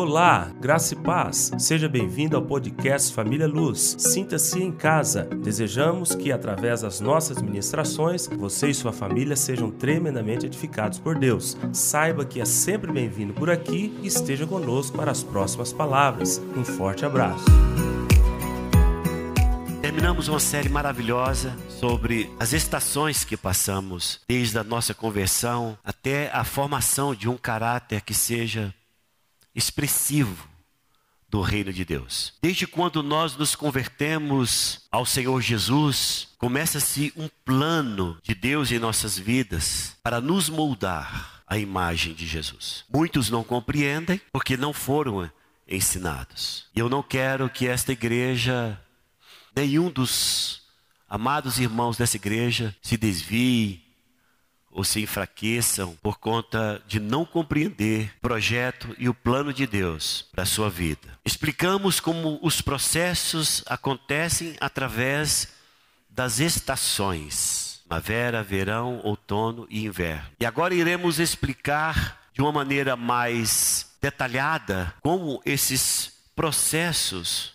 Olá, graça e paz. Seja bem-vindo ao podcast Família Luz. Sinta-se em casa. Desejamos que, através das nossas ministrações, você e sua família sejam tremendamente edificados por Deus. Saiba que é sempre bem-vindo por aqui e esteja conosco para as próximas palavras. Um forte abraço. Terminamos uma série maravilhosa sobre as estações que passamos, desde a nossa conversão até a formação de um caráter que seja expressivo do reino de Deus. Desde quando nós nos convertemos ao Senhor Jesus, começa-se um plano de Deus em nossas vidas para nos moldar à imagem de Jesus. Muitos não compreendem porque não foram ensinados. E eu não quero que esta igreja, nenhum dos amados irmãos dessa igreja, se desvie ou se enfraqueçam por conta de não compreender o projeto e o plano de Deus para a sua vida. Explicamos como os processos acontecem através das estações: primavera, verão, outono e inverno. E agora iremos explicar de uma maneira mais detalhada como esses processos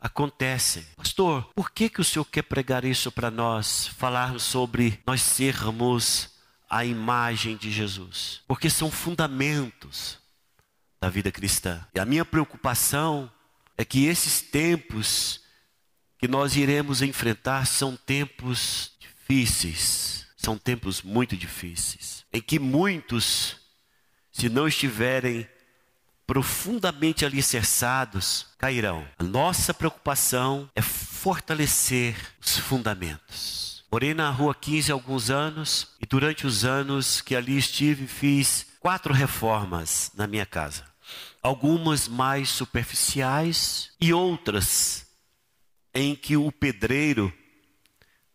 acontecem. Pastor, por que, que o senhor quer pregar isso para nós? Falar sobre nós sermos a imagem de Jesus, porque são fundamentos da vida cristã. E a minha preocupação é que esses tempos que nós iremos enfrentar são tempos difíceis, são tempos muito difíceis, em que muitos, se não estiverem profundamente alicerçados, cairão. A nossa preocupação é fortalecer os fundamentos. Morei na rua 15 há alguns anos e durante os anos que ali estive fiz quatro reformas na minha casa. Algumas mais superficiais e outras em que o pedreiro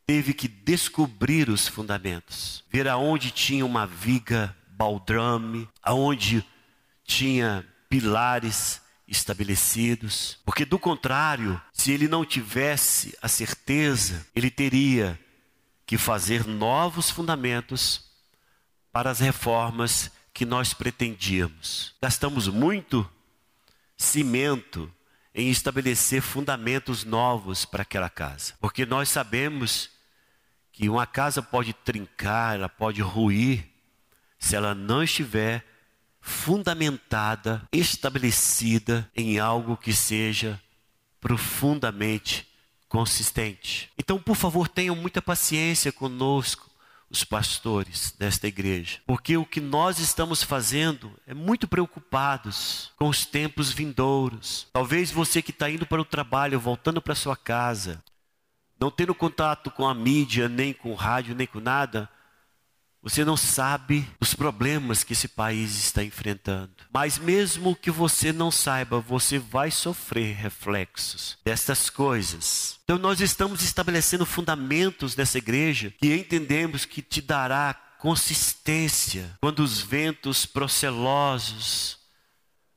teve que descobrir os fundamentos, ver aonde tinha uma viga baldrame, aonde tinha pilares estabelecidos, porque do contrário, se ele não tivesse a certeza, ele teria que fazer novos fundamentos para as reformas que nós pretendíamos. Gastamos muito cimento em estabelecer fundamentos novos para aquela casa, porque nós sabemos que uma casa pode trincar, ela pode ruir, se ela não estiver fundamentada, estabelecida em algo que seja profundamente consistente. Então, por favor, tenham muita paciência conosco, os pastores desta igreja, porque o que nós estamos fazendo é muito preocupados com os tempos vindouros. Talvez você que está indo para o trabalho, voltando para sua casa, não tendo contato com a mídia, nem com o rádio, nem com nada, você não sabe os problemas que esse país está enfrentando. Mas mesmo que você não saiba, você vai sofrer reflexos destas coisas. Então nós estamos estabelecendo fundamentos nessa igreja que entendemos que te dará consistência quando os ventos procelosos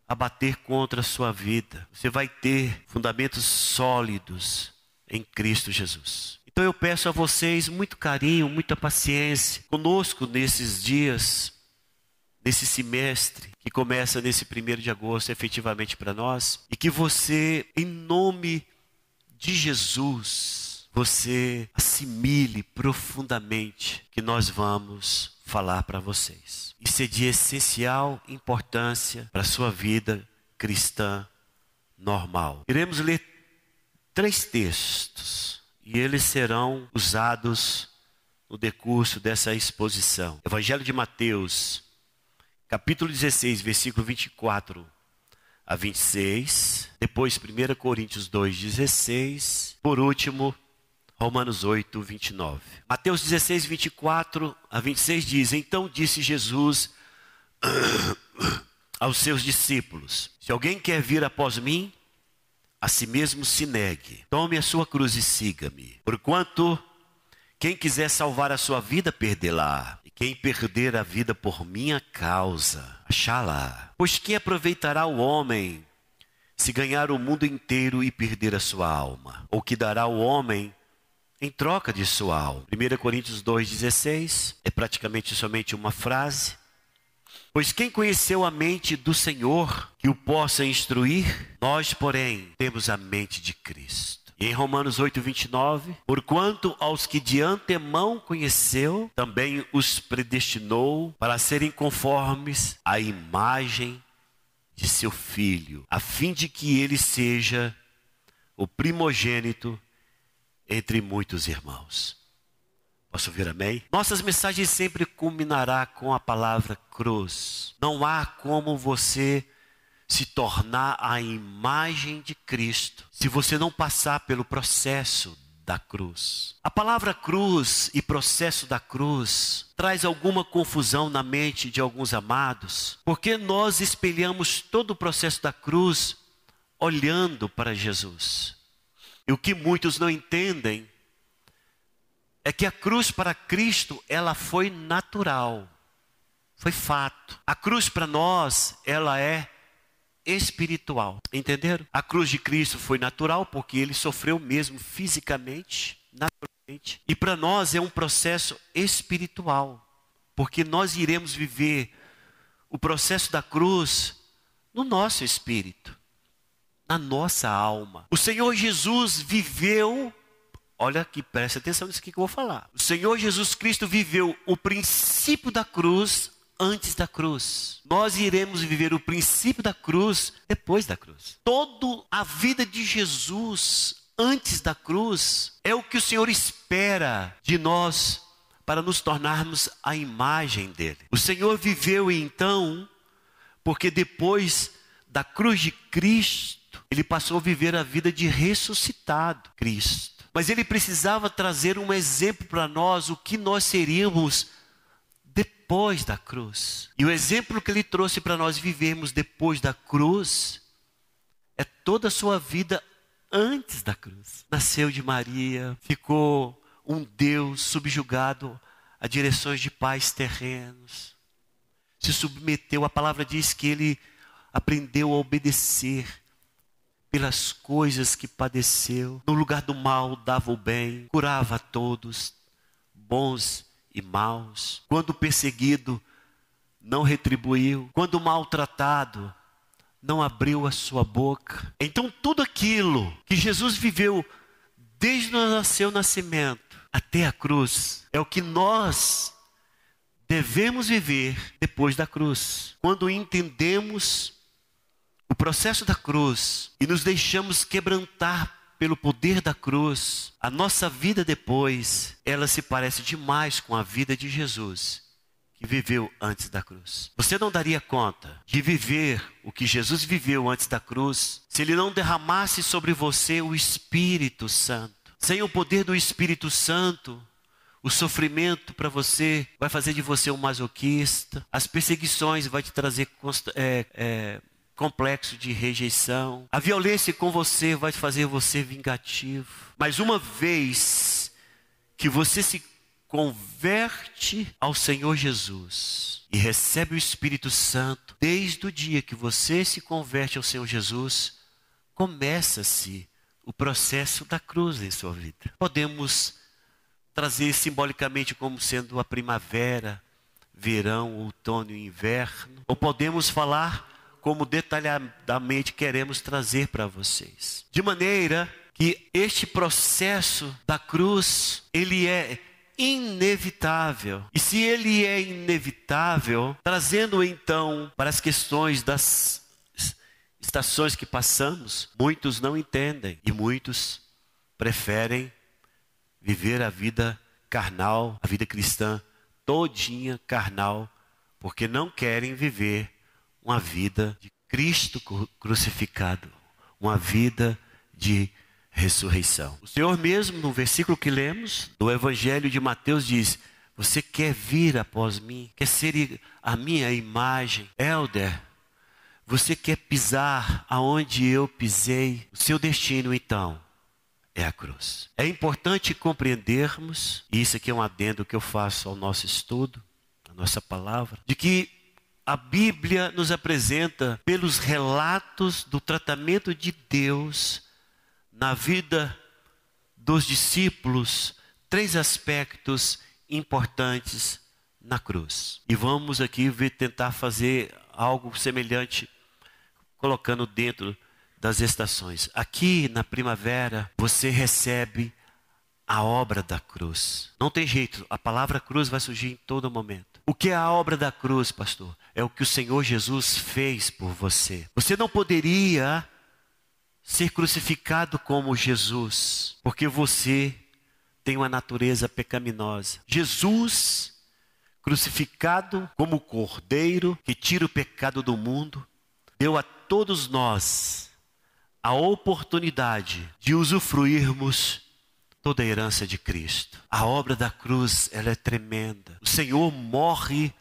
abater contra a sua vida. Você vai ter fundamentos sólidos em Cristo Jesus. Então eu peço a vocês muito carinho, muita paciência conosco nesses dias, nesse semestre que começa nesse primeiro de agosto, efetivamente para nós, e que você, em nome de Jesus, você assimile profundamente que nós vamos falar para vocês. Isso é de essencial importância para a sua vida cristã normal. Iremos ler três textos e eles serão usados no decurso dessa exposição. Evangelho de Mateus, capítulo 16, versículo 24 a 26, depois 1 Coríntios 2, 16, por último, Romanos 8, 29. Mateus 16, 24 a 26 diz: Então disse Jesus aos seus discípulos: Se alguém quer vir após mim, a si mesmo se negue, tome a sua cruz e siga-me. Porquanto quem quiser salvar a sua vida, perdê-la. E quem perder a vida por minha causa, achá-la. Pois que aproveitará o homem se ganhar o mundo inteiro e perder a sua alma? Ou que dará o homem em troca de sua alma? 1 Coríntios 2,16 é praticamente somente uma frase, Pois quem conheceu a mente do Senhor que o possa instruir? Nós, porém, temos a mente de Cristo. E em Romanos 8, 29, porquanto aos que de antemão conheceu, também os predestinou para serem conformes à imagem de seu filho, a fim de que ele seja o primogênito entre muitos irmãos. Posso ouvir amém? Nossas mensagens sempre culminará com a palavra cruz. Não há como você se tornar a imagem de Cristo se você não passar pelo processo da cruz. A palavra cruz e processo da cruz traz alguma confusão na mente de alguns amados, porque nós espelhamos todo o processo da cruz olhando para Jesus. E o que muitos não entendem é que a cruz para Cristo, ela foi natural. Foi fato. A cruz para nós, ela é espiritual. Entenderam? A cruz de Cristo foi natural porque ele sofreu mesmo fisicamente, naturalmente. E para nós é um processo espiritual, porque nós iremos viver o processo da cruz no nosso espírito, na nossa alma. O Senhor Jesus viveu Olha aqui, preste atenção nisso que eu vou falar. O Senhor Jesus Cristo viveu o princípio da cruz antes da cruz. Nós iremos viver o princípio da cruz depois da cruz. Toda a vida de Jesus antes da cruz é o que o Senhor espera de nós para nos tornarmos a imagem dele. O Senhor viveu então, porque depois da cruz de Cristo, ele passou a viver a vida de ressuscitado Cristo. Mas ele precisava trazer um exemplo para nós, o que nós seríamos depois da cruz. E o exemplo que ele trouxe para nós vivermos depois da cruz é toda a sua vida antes da cruz. Nasceu de Maria, ficou um Deus subjugado a direções de pais terrenos. Se submeteu, a palavra diz que ele aprendeu a obedecer pelas coisas que padeceu. No lugar do mal dava o bem, curava a todos, bons e maus. Quando perseguido, não retribuiu. Quando maltratado, não abriu a sua boca. Então tudo aquilo que Jesus viveu desde o seu nascimento até a cruz é o que nós devemos viver depois da cruz. Quando entendemos o processo da cruz e nos deixamos quebrantar pelo poder da cruz, a nossa vida depois, ela se parece demais com a vida de Jesus, que viveu antes da cruz. Você não daria conta de viver o que Jesus viveu antes da cruz, se ele não derramasse sobre você o Espírito Santo. Sem o poder do Espírito Santo, o sofrimento para você vai fazer de você um masoquista. As perseguições vai te trazer é, é, complexo de rejeição. A violência com você vai fazer você vingativo. Mas uma vez que você se converte ao Senhor Jesus e recebe o Espírito Santo, desde o dia que você se converte ao Senhor Jesus, começa-se o processo da cruz em sua vida. Podemos trazer simbolicamente como sendo a primavera, verão, outono e inverno, ou podemos falar como detalhadamente queremos trazer para vocês. De maneira que este processo da cruz, ele é inevitável. E se ele é inevitável, trazendo então para as questões das estações que passamos, muitos não entendem e muitos preferem viver a vida carnal, a vida cristã todinha carnal, porque não querem viver uma vida de Cristo crucificado, uma vida de ressurreição. O Senhor mesmo, no versículo que lemos, do Evangelho de Mateus, diz: Você quer vir após mim? Quer ser a minha imagem? Elder, você quer pisar aonde eu pisei? O seu destino, então, é a cruz. É importante compreendermos, e isso aqui é um adendo que eu faço ao nosso estudo, a nossa palavra, de que a Bíblia nos apresenta, pelos relatos do tratamento de Deus na vida dos discípulos, três aspectos importantes na cruz. E vamos aqui ver, tentar fazer algo semelhante, colocando dentro das estações. Aqui na primavera, você recebe a obra da cruz. Não tem jeito, a palavra cruz vai surgir em todo momento. O que é a obra da cruz, pastor? É o que o Senhor Jesus fez por você. Você não poderia ser crucificado como Jesus, porque você tem uma natureza pecaminosa. Jesus, crucificado como cordeiro que tira o pecado do mundo, deu a todos nós a oportunidade de usufruirmos toda a herança de Cristo. A obra da cruz, ela é tremenda. O Senhor morre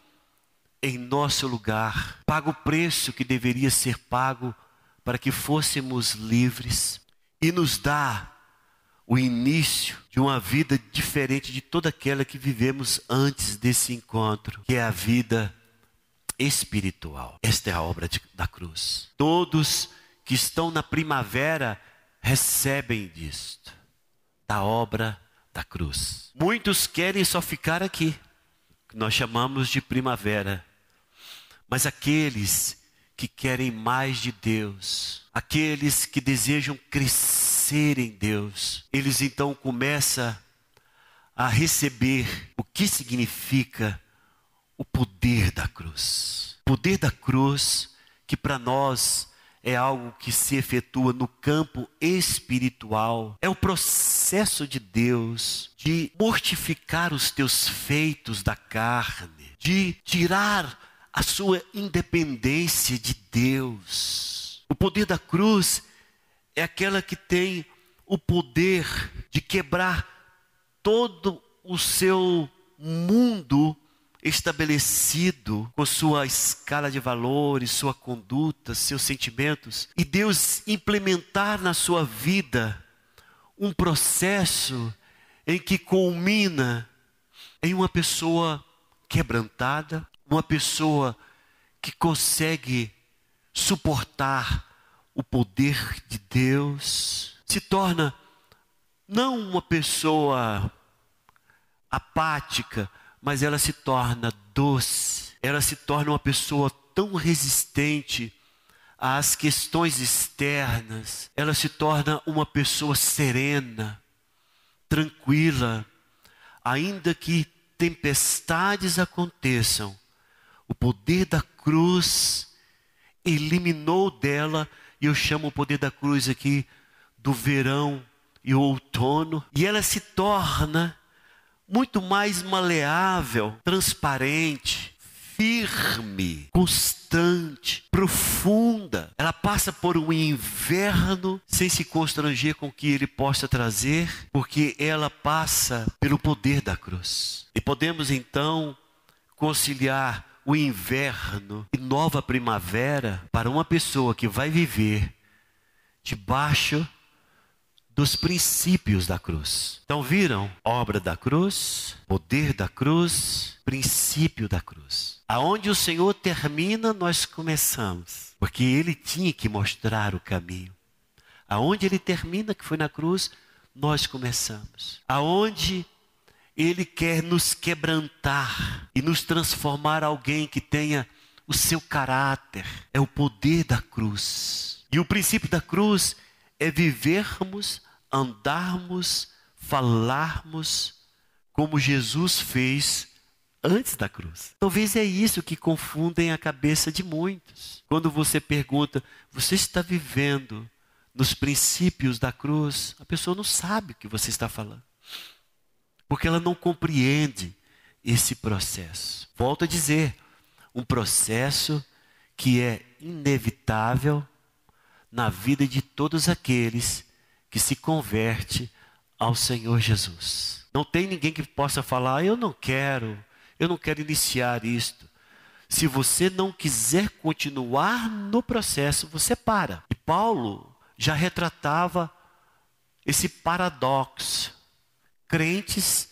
em nosso lugar, paga o preço que deveria ser pago para que fôssemos livres e nos dá o início de uma vida diferente de toda aquela que vivemos antes desse encontro, que é a vida espiritual. Esta é a obra de, da cruz. Todos que estão na primavera recebem disto, da obra da cruz. Muitos querem só ficar aqui, que nós chamamos de primavera, mas aqueles que querem mais de Deus, aqueles que desejam crescer em Deus, eles então começam a receber o que significa o poder da cruz. O poder da cruz, que para nós é algo que se efetua no campo espiritual. É o processo de Deus de mortificar os teus feitos da carne, de tirar a sua independência de Deus. O poder da cruz é aquela que tem o poder de quebrar todo o seu mundo estabelecido com sua escala de valores, sua conduta, seus sentimentos, e Deus implementar na sua vida um processo em que culmina em uma pessoa quebrantada, uma pessoa que consegue suportar o poder de Deus, se torna não uma pessoa apática, mas ela se torna doce, ela se torna uma pessoa tão resistente às questões externas, ela se torna uma pessoa serena, tranquila, ainda que tempestades aconteçam, o poder da cruz eliminou dela, e eu chamo o poder da cruz aqui do verão e o outono, e ela se torna muito mais maleável, transparente, firme, constante, profunda. Ela passa por um inverno sem se constranger com o que ele possa trazer, porque ela passa pelo poder da cruz. E podemos então conciliar o inverno e nova primavera para uma pessoa que vai viver debaixo dos princípios da cruz. Então viram? Obra da cruz, poder da cruz, princípio da cruz. Aonde o Senhor termina, nós começamos, porque ele tinha que mostrar o caminho. Aonde ele termina, que foi na cruz, nós começamos. Aonde ele quer nos quebrantar e nos transformar alguém que tenha o seu caráter, é o poder da cruz. E o princípio da cruz é vivermos, andarmos, falarmos como Jesus fez antes da cruz. Talvez é isso que confundem a cabeça de muitos. Quando você pergunta, você está vivendo nos princípios da cruz? A pessoa não sabe o que você está falando. Porque ela não compreende esse processo. Volto a dizer, um processo que é inevitável na vida de todos aqueles que se converte ao Senhor Jesus. Não tem ninguém que possa falar, ah, eu não quero, eu não quero iniciar isto. Se você não quiser continuar no processo, você para. E Paulo já retratava esse paradoxo. Crentes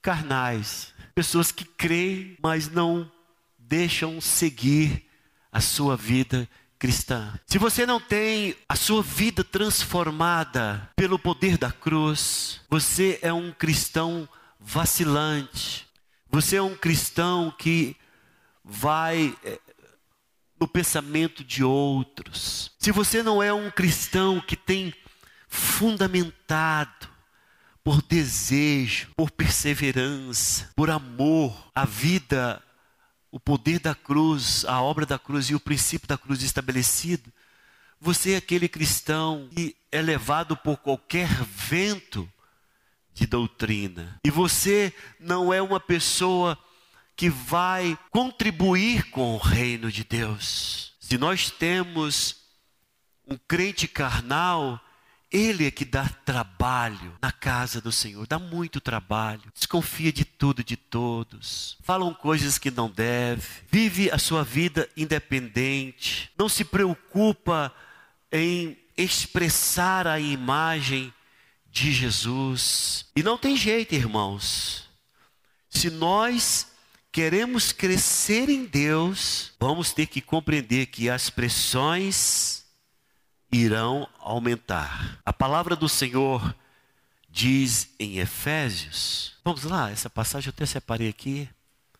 carnais, pessoas que creem, mas não deixam seguir a sua vida cristã. Se você não tem a sua vida transformada pelo poder da cruz, você é um cristão vacilante. Você é um cristão que vai é, no pensamento de outros. Se você não é um cristão que tem fundamentado por desejo, por perseverança, por amor, a vida, o poder da cruz, a obra da cruz e o princípio da cruz estabelecido, você é aquele cristão que é levado por qualquer vento de doutrina. E você não é uma pessoa que vai contribuir com o reino de Deus. Se nós temos um crente carnal, ele é que dá trabalho na casa do Senhor, dá muito trabalho, desconfia de tudo e de todos, falam coisas que não deve, vive a sua vida independente, não se preocupa em expressar a imagem de Jesus. E não tem jeito, irmãos. Se nós queremos crescer em Deus, vamos ter que compreender que as pressões irão aumentar. A palavra do Senhor diz em Efésios. Vamos lá, essa passagem eu até separei aqui.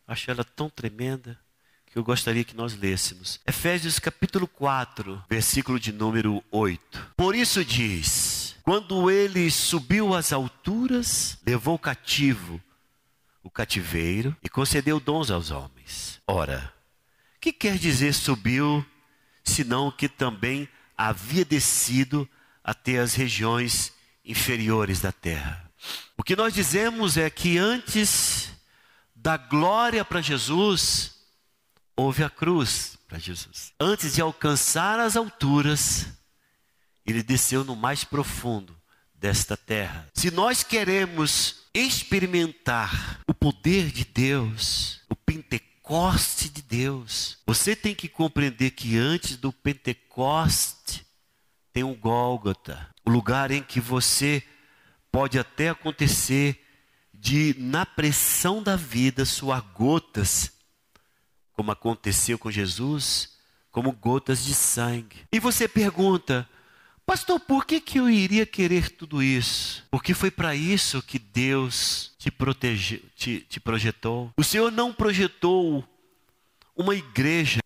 Acho ela tão tremenda que eu gostaria que nós lêssemos. Efésios capítulo 4, versículo de número 8. Por isso diz: quando ele subiu às alturas, levou cativo o cativeiro e concedeu dons aos homens. Ora, que quer dizer subiu, senão que também havia descido até as regiões inferiores da terra? O que nós dizemos é que antes da glória para Jesus, houve a cruz para Jesus. Antes de alcançar as alturas, ele desceu no mais profundo desta terra. Se nós queremos experimentar o poder de Deus, o Pentecoste de Deus, você tem que compreender que antes do Pentecoste tem um Gólgota, o lugar em que você pode até acontecer de na pressão da vida suar gotas, como aconteceu com Jesus, como gotas de sangue. E você pergunta: Pastor, por que, que eu iria querer tudo isso? Porque foi para isso que Deus te, protege, te, te projetou. O Senhor não projetou uma igreja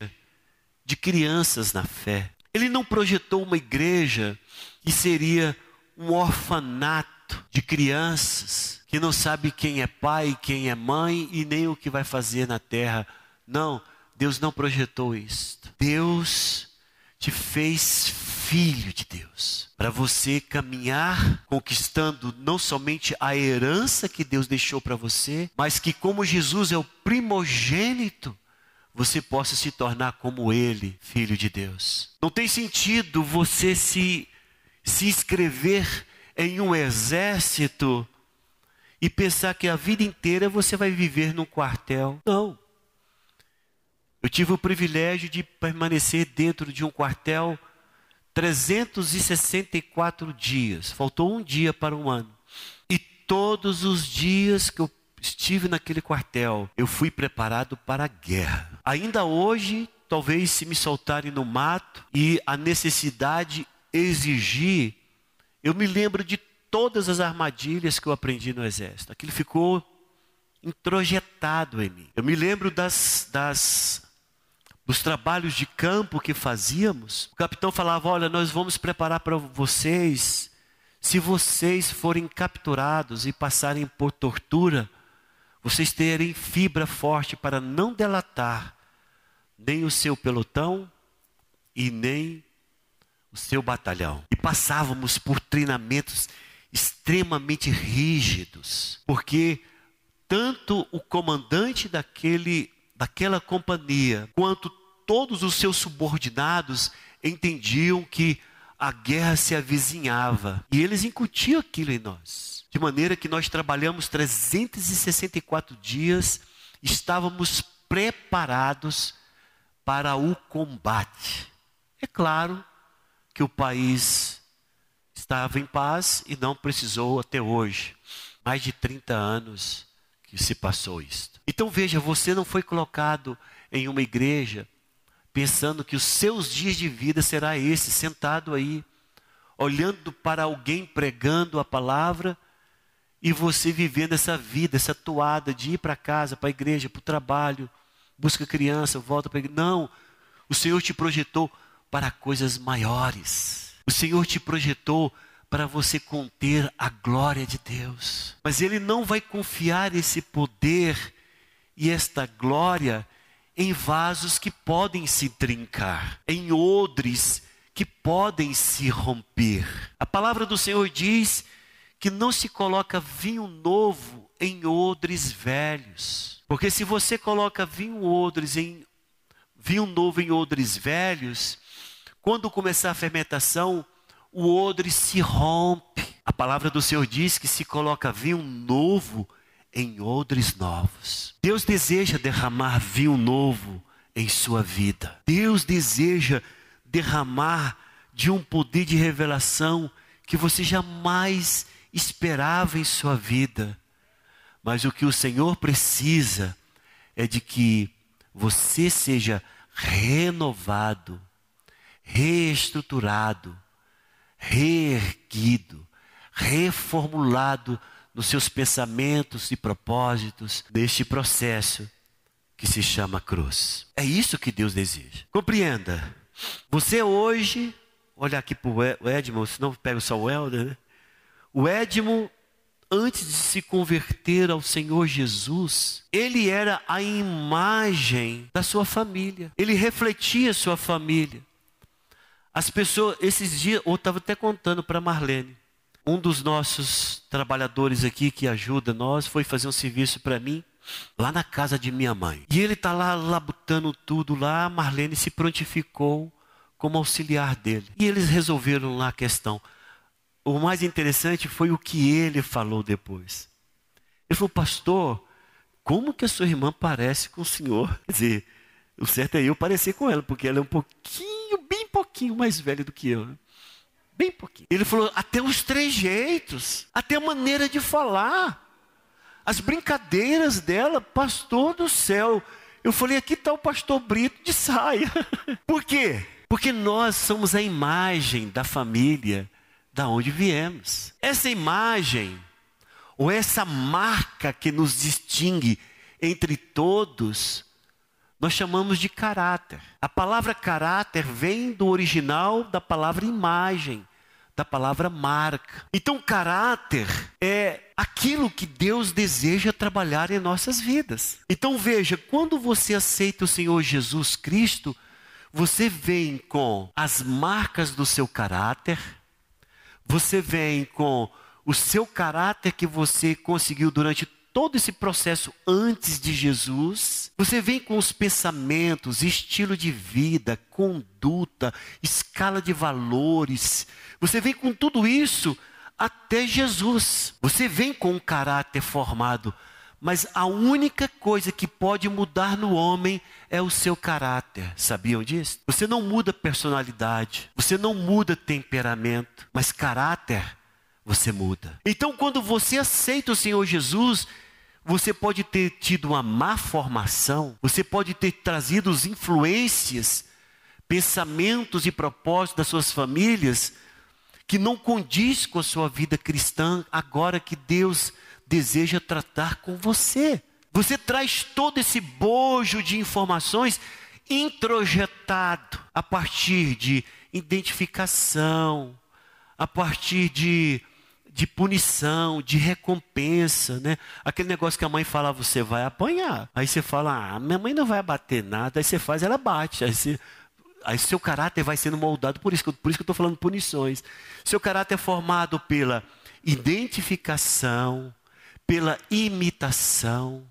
de crianças na fé. Ele não projetou uma igreja que seria um orfanato de crianças que não sabe quem é pai, quem é mãe e nem o que vai fazer na terra. Não, Deus não projetou isso. Deus te fez filho de Deus, para você caminhar conquistando não somente a herança que Deus deixou para você, mas que como Jesus é o primogênito, você possa se tornar como ele, filho de Deus. Não tem sentido você se se inscrever em um exército e pensar que a vida inteira você vai viver num quartel. Não. Eu tive o privilégio de permanecer dentro de um quartel 364 dias. Faltou um dia para um ano. E todos os dias que eu estive naquele quartel, eu fui preparado para a guerra. Ainda hoje, talvez se me soltarem no mato e a necessidade exigir, eu me lembro de todas as armadilhas que eu aprendi no exército. Aquilo ficou introjetado em mim. Eu me lembro das, das dos trabalhos de campo que fazíamos, o capitão falava: Olha, nós vamos preparar para vocês, se vocês forem capturados e passarem por tortura, vocês terem fibra forte para não delatar nem o seu pelotão e nem o seu batalhão. E passávamos por treinamentos extremamente rígidos, porque tanto o comandante daquele daquela companhia, quanto todos os seus subordinados entendiam que a guerra se avizinhava. E eles incutiam aquilo em nós. De maneira que nós trabalhamos 364 dias, estávamos preparados para o combate. É claro que o país estava em paz e não precisou até hoje. Mais de 30 anos que se passou isto. Então veja, você não foi colocado em uma igreja pensando que os seus dias de vida será esse, sentado aí, olhando para alguém pregando a palavra e você vivendo essa vida, essa toada de ir para casa, para a igreja, para o trabalho, busca criança, volta para a igreja. Não, o Senhor te projetou para coisas maiores. O Senhor te projetou para você conter a glória de Deus. Mas Ele não vai confiar esse poder e esta glória em vasos que podem se trincar, em odres que podem se romper. A palavra do Senhor diz que não se coloca vinho novo em odres velhos. Porque se você coloca vinho odres em vinho novo em odres velhos, quando começar a fermentação, o odre se rompe. A palavra do Senhor diz que se coloca vinho novo em odres novos. Deus deseja derramar vinho novo em sua vida. Deus deseja derramar de um poder de revelação que você jamais esperava em sua vida. Mas o que o Senhor precisa é de que você seja renovado, reestruturado, reerguido, reformulado nos seus pensamentos e propósitos neste processo que se chama cruz. É isso que Deus deseja. Compreenda. Você hoje, olha aqui para o Edmo, senão pega só o Helder, né? O Edmo, antes de se converter ao Senhor Jesus, ele era a imagem da sua família. Ele refletia sua família. As pessoas, esses dias, eu estava até contando para Marlene. Um dos nossos trabalhadores aqui que ajuda nós foi fazer um serviço para mim lá na casa de minha mãe. E ele está lá labutando tudo lá, a Marlene se prontificou como auxiliar dele. E eles resolveram lá a questão. O mais interessante foi o que ele falou depois. Ele falou, pastor, como que a sua irmã parece com o senhor? Quer dizer, o certo é eu parecer com ela, porque ela é um pouquinho, bem pouquinho mais velha do que eu. Né? Bem pouquinho. Ele falou, até os trejeitos, até a maneira de falar, as brincadeiras dela, pastor do céu. Eu falei, aqui está o pastor Brito de saia. Por quê? Porque nós somos a imagem da família da onde viemos. Essa imagem, ou essa marca que nos distingue entre todos, nós chamamos de caráter. A palavra caráter vem do original da palavra imagem, da palavra marca. Então, caráter é aquilo que Deus deseja trabalhar em nossas vidas. Então, veja, quando você aceita o Senhor Jesus Cristo, você vem com as marcas do seu caráter, você vem com o seu caráter que você conseguiu durante todo esse processo antes de Jesus, você vem com os pensamentos, estilo de vida, conduta, escala de valores, você vem com tudo isso até Jesus. Você vem com um caráter formado, mas a única coisa que pode mudar no homem é o seu caráter. Sabiam disso? Você não muda personalidade, você não muda temperamento, mas caráter você muda. Então, quando você aceita o Senhor Jesus, você pode ter tido uma má formação, você pode ter trazido as influências, pensamentos e propósitos das suas famílias que não condiz com a sua vida cristã, agora que Deus deseja tratar com você. Você traz todo esse bojo de informações introjetado a partir de identificação, a partir de de punição, de recompensa, né? Aquele negócio que a mãe fala, você vai apanhar. Aí você fala, ah, minha mãe não vai bater nada. Aí você faz, ela bate. Aí, você, aí seu caráter vai sendo moldado por isso, por isso que eu estou falando punições. Seu caráter é formado pela identificação, pela imitação.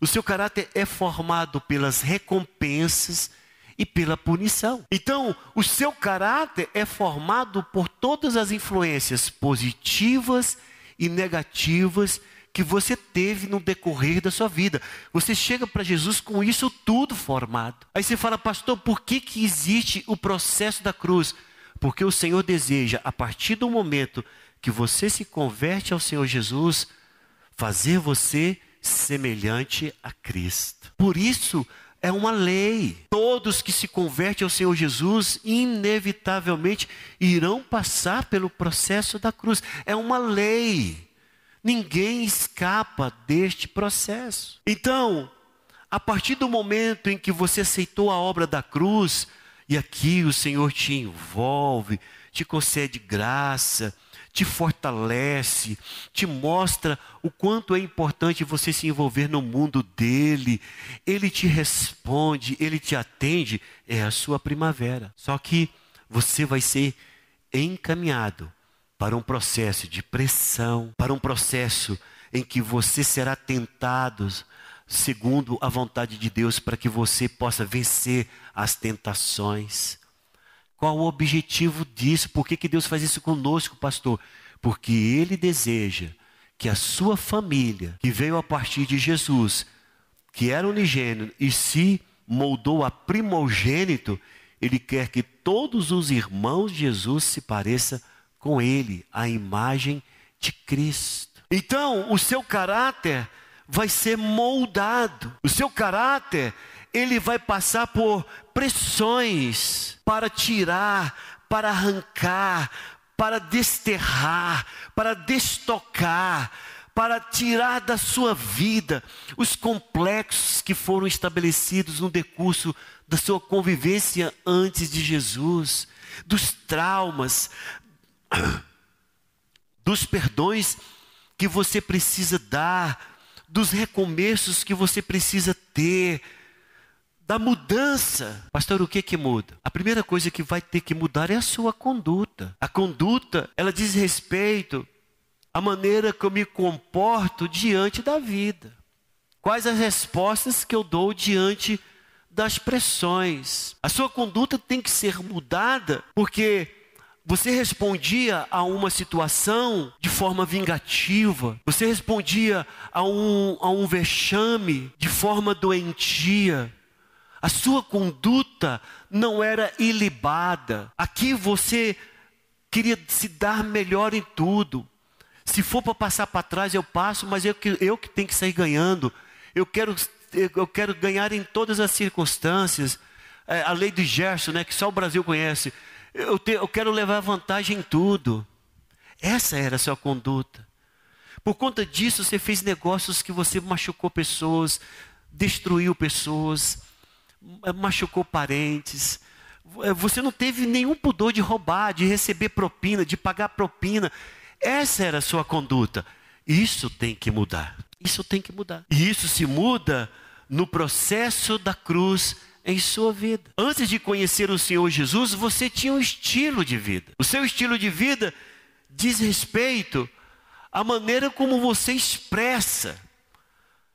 O seu caráter é formado pelas recompensas e pela punição. Então, o seu caráter é formado por todas as influências positivas e negativas que você teve no decorrer da sua vida. Você chega para Jesus com isso tudo formado. Aí você fala, pastor, por que, que existe o processo da cruz? Porque o Senhor deseja, a partir do momento que você se converte ao Senhor Jesus, fazer você semelhante a Cristo. Por isso, é uma lei. Todos que se convertem ao Senhor Jesus, inevitavelmente irão passar pelo processo da cruz. É uma lei. Ninguém escapa deste processo. Então, a partir do momento em que você aceitou a obra da cruz, e aqui o Senhor te envolve, te concede graça, te fortalece, te mostra o quanto é importante você se envolver no mundo dele. Ele te responde, ele te atende, é a sua primavera. Só que você vai ser encaminhado para um processo de pressão, para um processo em que você será tentado segundo a vontade de Deus para que você possa vencer as tentações. Qual o objetivo disso? Por que, que Deus faz isso conosco, pastor? Porque Ele deseja que a sua família, que veio a partir de Jesus, que era unigênito e se moldou a primogênito, Ele quer que todos os irmãos de Jesus se pareçam com Ele, a imagem de Cristo. Então, o seu caráter vai ser moldado, o seu caráter ele vai passar por pressões para tirar, para arrancar, para desterrar, para destocar, para tirar da sua vida os complexos que foram estabelecidos no decurso da sua convivência antes de Jesus, dos traumas, dos perdões que você precisa dar, dos recomeços que você precisa ter da mudança. Pastor, o que que muda? A primeira coisa que vai ter que mudar é a sua conduta. A conduta, ela diz respeito à maneira que eu me comporto diante da vida. Quais as respostas que eu dou diante das pressões? A sua conduta tem que ser mudada, porque você respondia a uma situação de forma vingativa, você respondia a um, a um vexame de forma doentia, a sua conduta não era ilibada. Aqui você queria se dar melhor em tudo. Se for para passar para trás, eu passo, mas eu, eu que tenho que sair ganhando. Eu quero, eu quero ganhar em todas as circunstâncias. É, a lei do Gerson, né, que só o Brasil conhece. Eu, te, eu quero levar vantagem em tudo. Essa era a sua conduta. Por conta disso, você fez negócios que você machucou pessoas, destruiu pessoas, machucou parentes. É, você não teve nenhum pudor de roubar, de receber propina, de pagar propina. Essa era a sua conduta. Isso tem que mudar. Isso tem que mudar. E isso se muda no processo da cruz em sua vida. Antes de conhecer o Senhor Jesus, você tinha um estilo de vida. O seu estilo de vida diz respeito à maneira como você expressa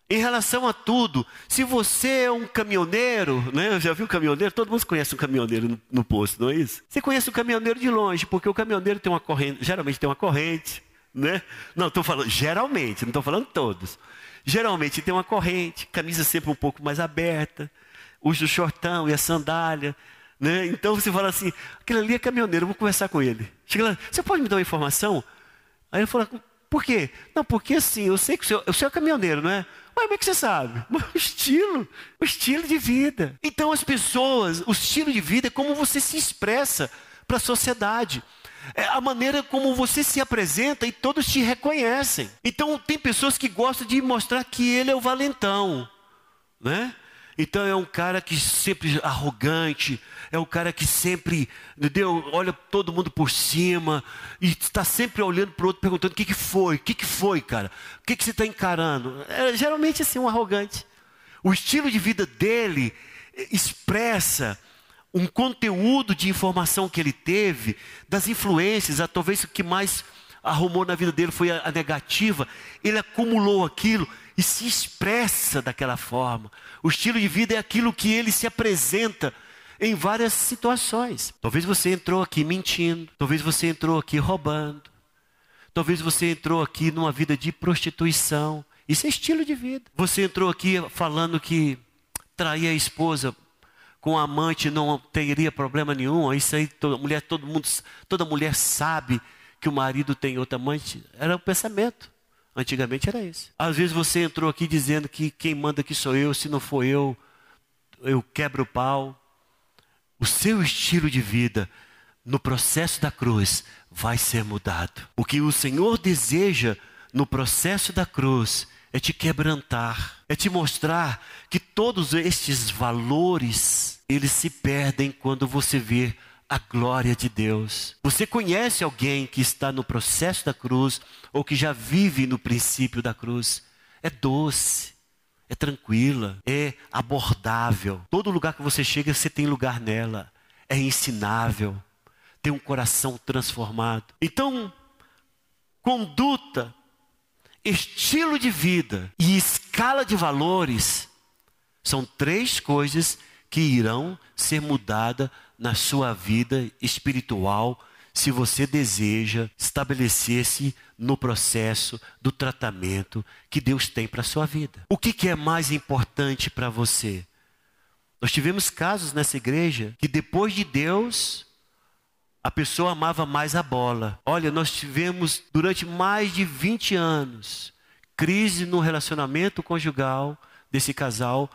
em relação a tudo, se você é um caminhoneiro, né? Já viu caminhoneiro? Todo mundo conhece um caminhoneiro no, no posto, não é isso? Você conhece o caminhoneiro de longe, porque o caminhoneiro tem uma corrente, geralmente tem uma corrente, né? Não, estou falando geralmente, não estou falando todos. Geralmente tem uma corrente, camisa sempre um pouco mais aberta, usa o shortão e a sandália, né? Então você fala assim, aquele ali é caminhoneiro, vou conversar com ele. Chega lá, você pode me dar uma informação? Aí ele fala, por quê? Não, porque assim, eu sei que o senhor, o senhor é caminhoneiro, não é? Mas como é que você sabe? O estilo, o estilo de vida. Então as pessoas, o estilo de vida é como você se expressa para a sociedade. É a maneira como você se apresenta e todos te reconhecem. Então tem pessoas que gostam de mostrar que ele é o valentão, né? Então é um cara que sempre arrogante, é um cara que sempre, entendeu? Olha todo mundo por cima e está sempre olhando para o outro perguntando o que, que foi, o que, que foi, cara, o que, que você está encarando. É geralmente assim um arrogante. O estilo de vida dele expressa um conteúdo de informação que ele teve, das influências, talvez o que mais arrumou na vida dele foi a, a negativa. Ele acumulou aquilo e se expressa daquela forma. O estilo de vida é aquilo que ele se apresenta em várias situações. Talvez você entrou aqui mentindo, talvez você entrou aqui roubando, talvez você entrou aqui numa vida de prostituição. Isso é estilo de vida. Você entrou aqui falando que trair a esposa com a amante não teria problema nenhum. Isso aí toda mulher, todo mundo, toda mulher sabe que o marido tem outra amante. Era o pensamento. Antigamente era isso. Às vezes você entrou aqui dizendo que quem manda aqui sou eu, se não for eu, eu quebro o pau. O seu estilo de vida no processo da cruz vai ser mudado. O que o Senhor deseja no processo da cruz é te quebrantar, é te mostrar que todos estes valores, eles se perdem quando você vê a glória de Deus. Você conhece alguém que está no processo da cruz ou que já vive no princípio da cruz? É doce, é tranquila, é abordável. Todo lugar que você chega, você tem lugar nela. É ensinável, tem um coração transformado. Então, conduta, estilo de vida e escala de valores são três coisas que irão ser mudadas na sua vida espiritual se você deseja estabelecer-se no processo do tratamento que Deus tem para a sua vida. O que, que é mais importante para você? Nós tivemos casos nessa igreja que depois de Deus, a pessoa amava mais a bola. Olha, nós tivemos durante mais de 20 anos crise no relacionamento conjugal desse casal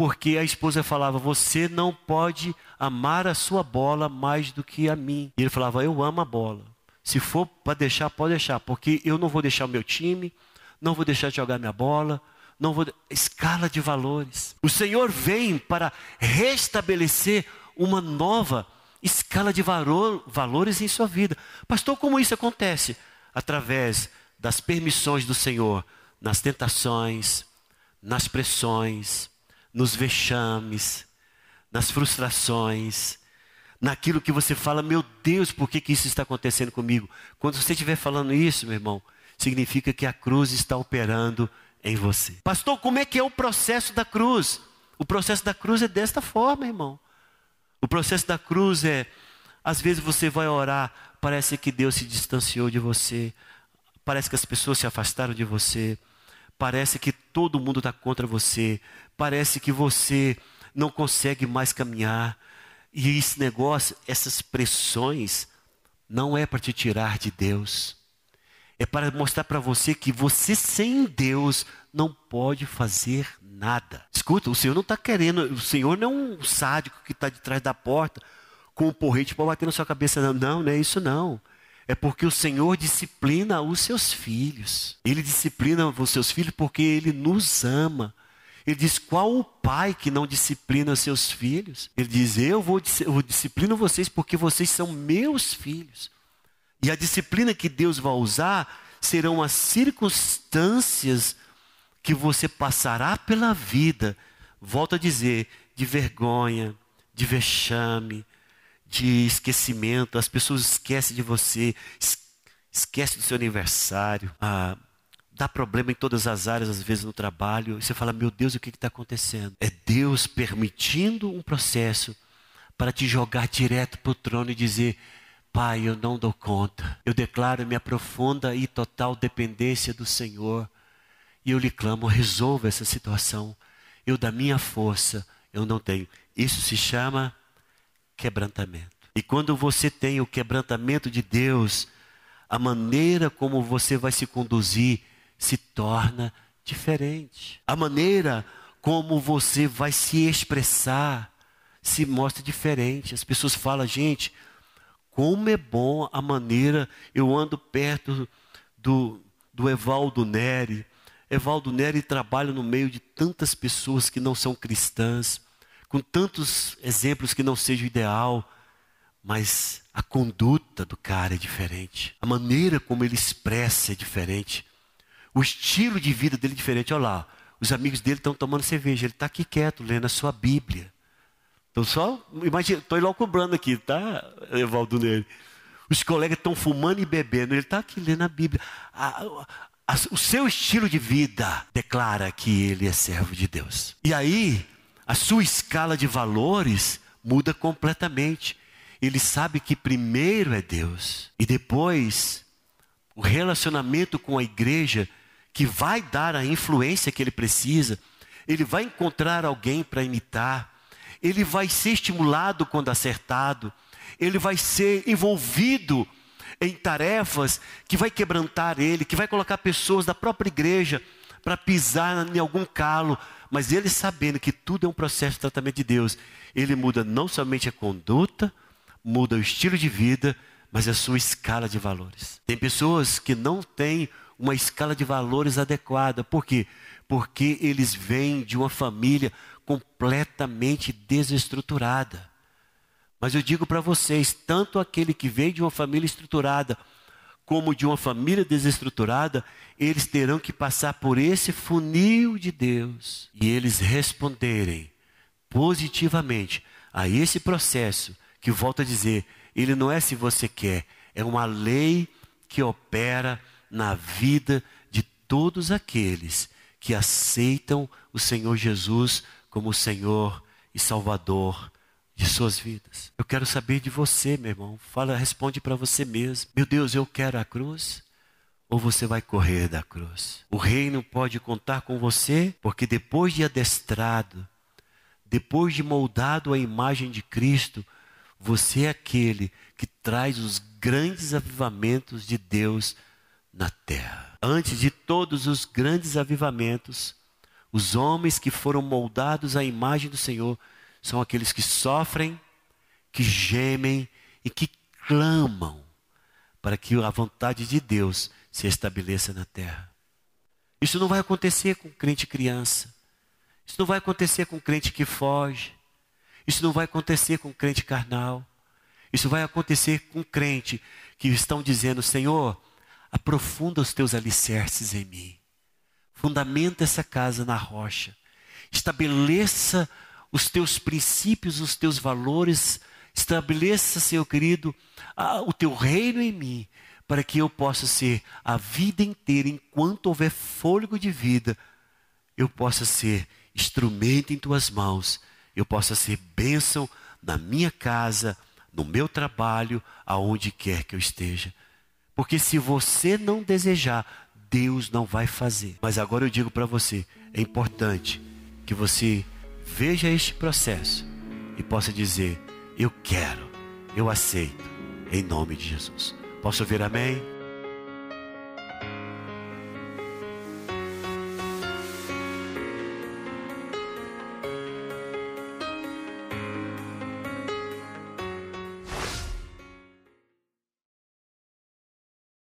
porque a esposa falava: Você não pode amar a sua bola mais do que a mim. E ele falava: Eu amo a bola. Se for para deixar, pode deixar, porque eu não vou deixar o meu time, não vou deixar de jogar minha bola, não vou. Escala de valores. O Senhor vem para restabelecer uma nova escala de valor, valores em sua vida. Pastor, como isso acontece? Através das permissões do Senhor nas tentações, nas pressões, nos vexames, nas frustrações, naquilo que você fala, meu Deus, por que, que isso está acontecendo comigo? Quando você estiver falando isso, meu irmão, significa que a cruz está operando em você. Pastor, como é que é o processo da cruz? O processo da cruz é desta forma, irmão. O processo da cruz é, às vezes você vai orar, parece que Deus se distanciou de você, parece que as pessoas se afastaram de você, parece que todo mundo está contra você, parece que você não consegue mais caminhar. E esse negócio, essas pressões, não é para te tirar de Deus. É para mostrar para você que você sem Deus não pode fazer nada. Escuta, o Senhor não está querendo, o Senhor não é um sádico que está de trás da porta com um porrete para bater na sua cabeça. Não, não, não é isso não. É porque o Senhor disciplina os seus filhos. Ele disciplina os seus filhos porque Ele nos ama. Ele diz: qual o pai que não disciplina seus filhos? Ele diz: eu vou, eu disciplino vocês porque vocês são meus filhos. E a disciplina que Deus vai usar serão as circunstâncias que você passará pela vida. Volto a dizer: de vergonha, de vexame, de esquecimento. As pessoas esquecem de você, esquecem do seu aniversário. Ah, dá problema em todas as áreas, às vezes no trabalho, e você fala: Meu Deus, o que está acontecendo? É Deus permitindo um processo para te jogar direto para o trono e dizer: Pai, eu não dou conta. Eu declaro minha profunda e total dependência do Senhor. E eu lhe clamo: resolva essa situação. Eu, da minha força, eu não tenho. Isso se chama quebrantamento. E quando você tem o quebrantamento de Deus, a maneira como você vai se conduzir se torna diferente. A maneira como você vai se expressar se mostra diferente. As pessoas falam, gente, como é bom a maneira. Eu ando perto do, do Evaldo Neri. Evaldo Neri trabalha no meio de tantas pessoas que não são cristãs, com tantos exemplos que não sejam ideal, mas a conduta do cara é diferente. A maneira como ele expressa é diferente. O estilo de vida dele é diferente. Olha lá, os amigos dele estão tomando cerveja. Ele está aqui quieto, lendo a sua Bíblia. Então só, imagina, estou logo cobrando aqui, tá, Evaldo nele. Os colegas estão fumando e bebendo. Ele está aqui lendo a Bíblia. A, a, o seu estilo de vida declara que ele é servo de Deus. E aí, a sua escala de valores muda completamente. Ele sabe que primeiro é Deus e depois o relacionamento com a igreja que vai dar a influência que ele precisa, ele vai encontrar alguém para imitar, ele vai ser estimulado quando acertado, ele vai ser envolvido em tarefas que vai quebrantar ele, que vai colocar pessoas da própria igreja para pisar em algum calo, mas ele sabendo que tudo é um processo de tratamento de Deus, ele muda não somente a conduta, muda o estilo de vida, mas a sua escala de valores. Tem pessoas que não têm uma escala de valores adequada. Por quê? Porque eles vêm de uma família completamente desestruturada. Mas eu digo para vocês, tanto aquele que veio de uma família estruturada, como de uma família desestruturada, eles terão que passar por esse funil de Deus e eles responderem positivamente a esse processo, que volta a dizer, ele não é se você quer, é uma lei que opera na vida de todos aqueles que aceitam o Senhor Jesus como Senhor e Salvador de suas vidas. Eu quero saber de você, meu irmão. Fala, responde para você mesmo. Meu Deus, eu quero a cruz? Ou você vai correr da cruz? O reino pode contar com você, porque depois de adestrado, depois de moldado à imagem de Cristo, você é aquele que traz os grandes avivamentos de Deus na terra. Antes de todos os grandes avivamentos, os homens que foram moldados à imagem do Senhor são aqueles que sofrem, que gemem e que clamam para que a vontade de Deus se estabeleça na terra. Isso não vai acontecer com crente criança. Isso não vai acontecer com crente que foge. Isso não vai acontecer com crente carnal. Isso vai acontecer com crente que estão dizendo: Senhor, aprofunda os teus alicerces em mim. Fundamenta essa casa na rocha. Estabeleça os teus princípios, os teus valores. Estabeleça, Senhor querido, o teu reino em mim, para que eu possa ser a vida inteira, enquanto houver fôlego de vida, eu possa ser instrumento em tuas mãos, eu possa ser bênção na minha casa, no meu trabalho, aonde quer que eu esteja. Porque se você não desejar, Deus não vai fazer. Mas agora eu digo para você: é importante que você veja este processo e possa dizer: Eu quero, eu aceito, em nome de Jesus. Posso ouvir amém?